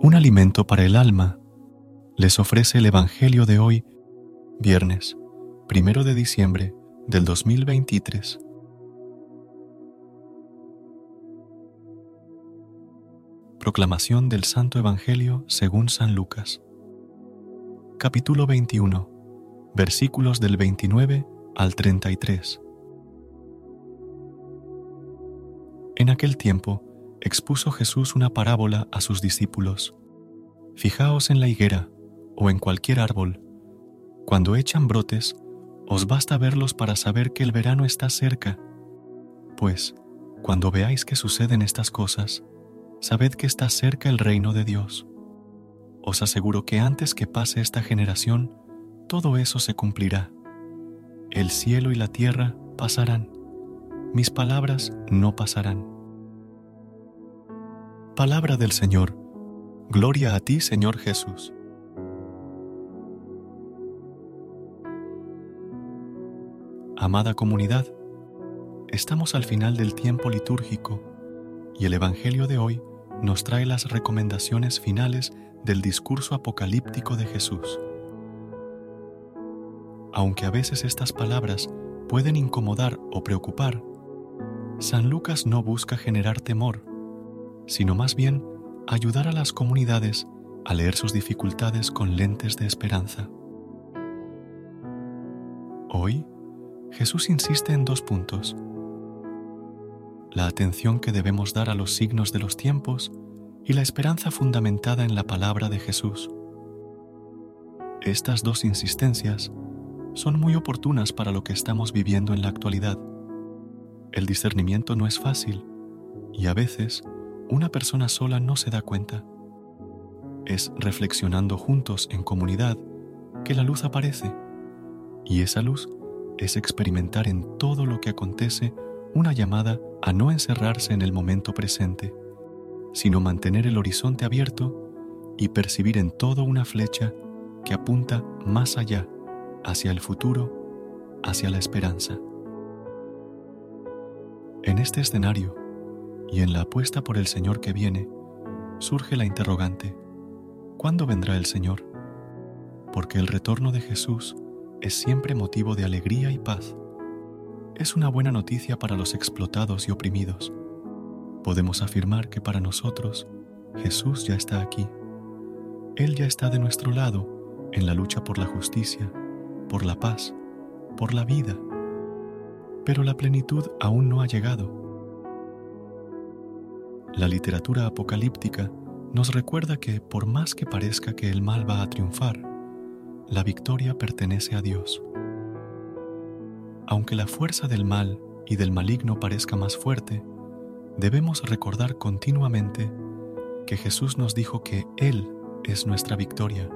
Un alimento para el alma, les ofrece el Evangelio de hoy, viernes, primero de diciembre del 2023. Proclamación del Santo Evangelio según San Lucas. Capítulo 21, versículos del 29 al 33. En aquel tiempo, expuso Jesús una parábola a sus discípulos. Fijaos en la higuera o en cualquier árbol. Cuando echan brotes, os basta verlos para saber que el verano está cerca. Pues, cuando veáis que suceden estas cosas, sabed que está cerca el reino de Dios. Os aseguro que antes que pase esta generación, todo eso se cumplirá. El cielo y la tierra pasarán, mis palabras no pasarán. Palabra del Señor. Gloria a ti, Señor Jesús. Amada comunidad, estamos al final del tiempo litúrgico y el Evangelio de hoy nos trae las recomendaciones finales del discurso apocalíptico de Jesús. Aunque a veces estas palabras pueden incomodar o preocupar, San Lucas no busca generar temor, sino más bien ayudar a las comunidades a leer sus dificultades con lentes de esperanza. Hoy, Jesús insiste en dos puntos. La atención que debemos dar a los signos de los tiempos y la esperanza fundamentada en la palabra de Jesús. Estas dos insistencias son muy oportunas para lo que estamos viviendo en la actualidad. El discernimiento no es fácil y a veces una persona sola no se da cuenta. Es reflexionando juntos en comunidad que la luz aparece. Y esa luz es experimentar en todo lo que acontece una llamada a no encerrarse en el momento presente, sino mantener el horizonte abierto y percibir en todo una flecha que apunta más allá, hacia el futuro, hacia la esperanza. En este escenario, y en la apuesta por el Señor que viene, surge la interrogante, ¿cuándo vendrá el Señor? Porque el retorno de Jesús es siempre motivo de alegría y paz. Es una buena noticia para los explotados y oprimidos. Podemos afirmar que para nosotros Jesús ya está aquí. Él ya está de nuestro lado en la lucha por la justicia, por la paz, por la vida. Pero la plenitud aún no ha llegado la literatura apocalíptica nos recuerda que por más que parezca que el mal va a triunfar, la victoria pertenece a Dios. Aunque la fuerza del mal y del maligno parezca más fuerte, debemos recordar continuamente que Jesús nos dijo que Él es nuestra victoria,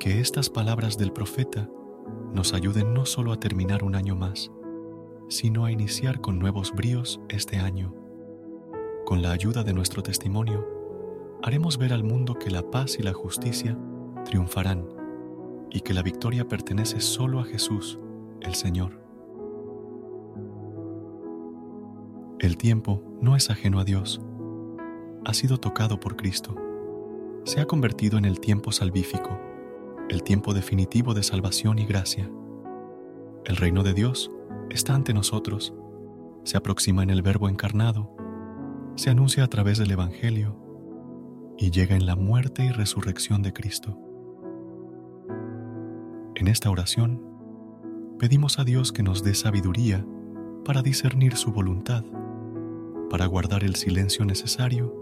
que estas palabras del profeta nos ayuden no solo a terminar un año más, sino a iniciar con nuevos bríos este año con la ayuda de nuestro testimonio, haremos ver al mundo que la paz y la justicia triunfarán y que la victoria pertenece solo a Jesús, el Señor. El tiempo no es ajeno a Dios. Ha sido tocado por Cristo. Se ha convertido en el tiempo salvífico, el tiempo definitivo de salvación y gracia. El reino de Dios está ante nosotros se aproxima en el Verbo encarnado, se anuncia a través del Evangelio y llega en la muerte y resurrección de Cristo. En esta oración, pedimos a Dios que nos dé sabiduría para discernir su voluntad, para guardar el silencio necesario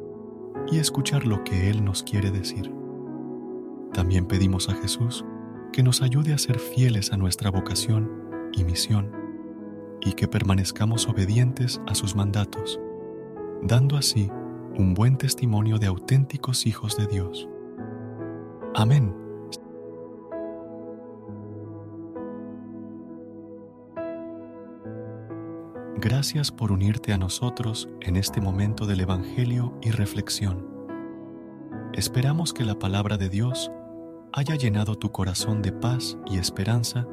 y escuchar lo que Él nos quiere decir. También pedimos a Jesús que nos ayude a ser fieles a nuestra vocación y misión y que permanezcamos obedientes a sus mandatos, dando así un buen testimonio de auténticos hijos de Dios. Amén. Gracias por unirte a nosotros en este momento del Evangelio y reflexión. Esperamos que la palabra de Dios haya llenado tu corazón de paz y esperanza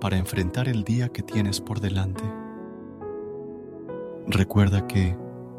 para enfrentar el día que tienes por delante. Recuerda que,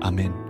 Amén.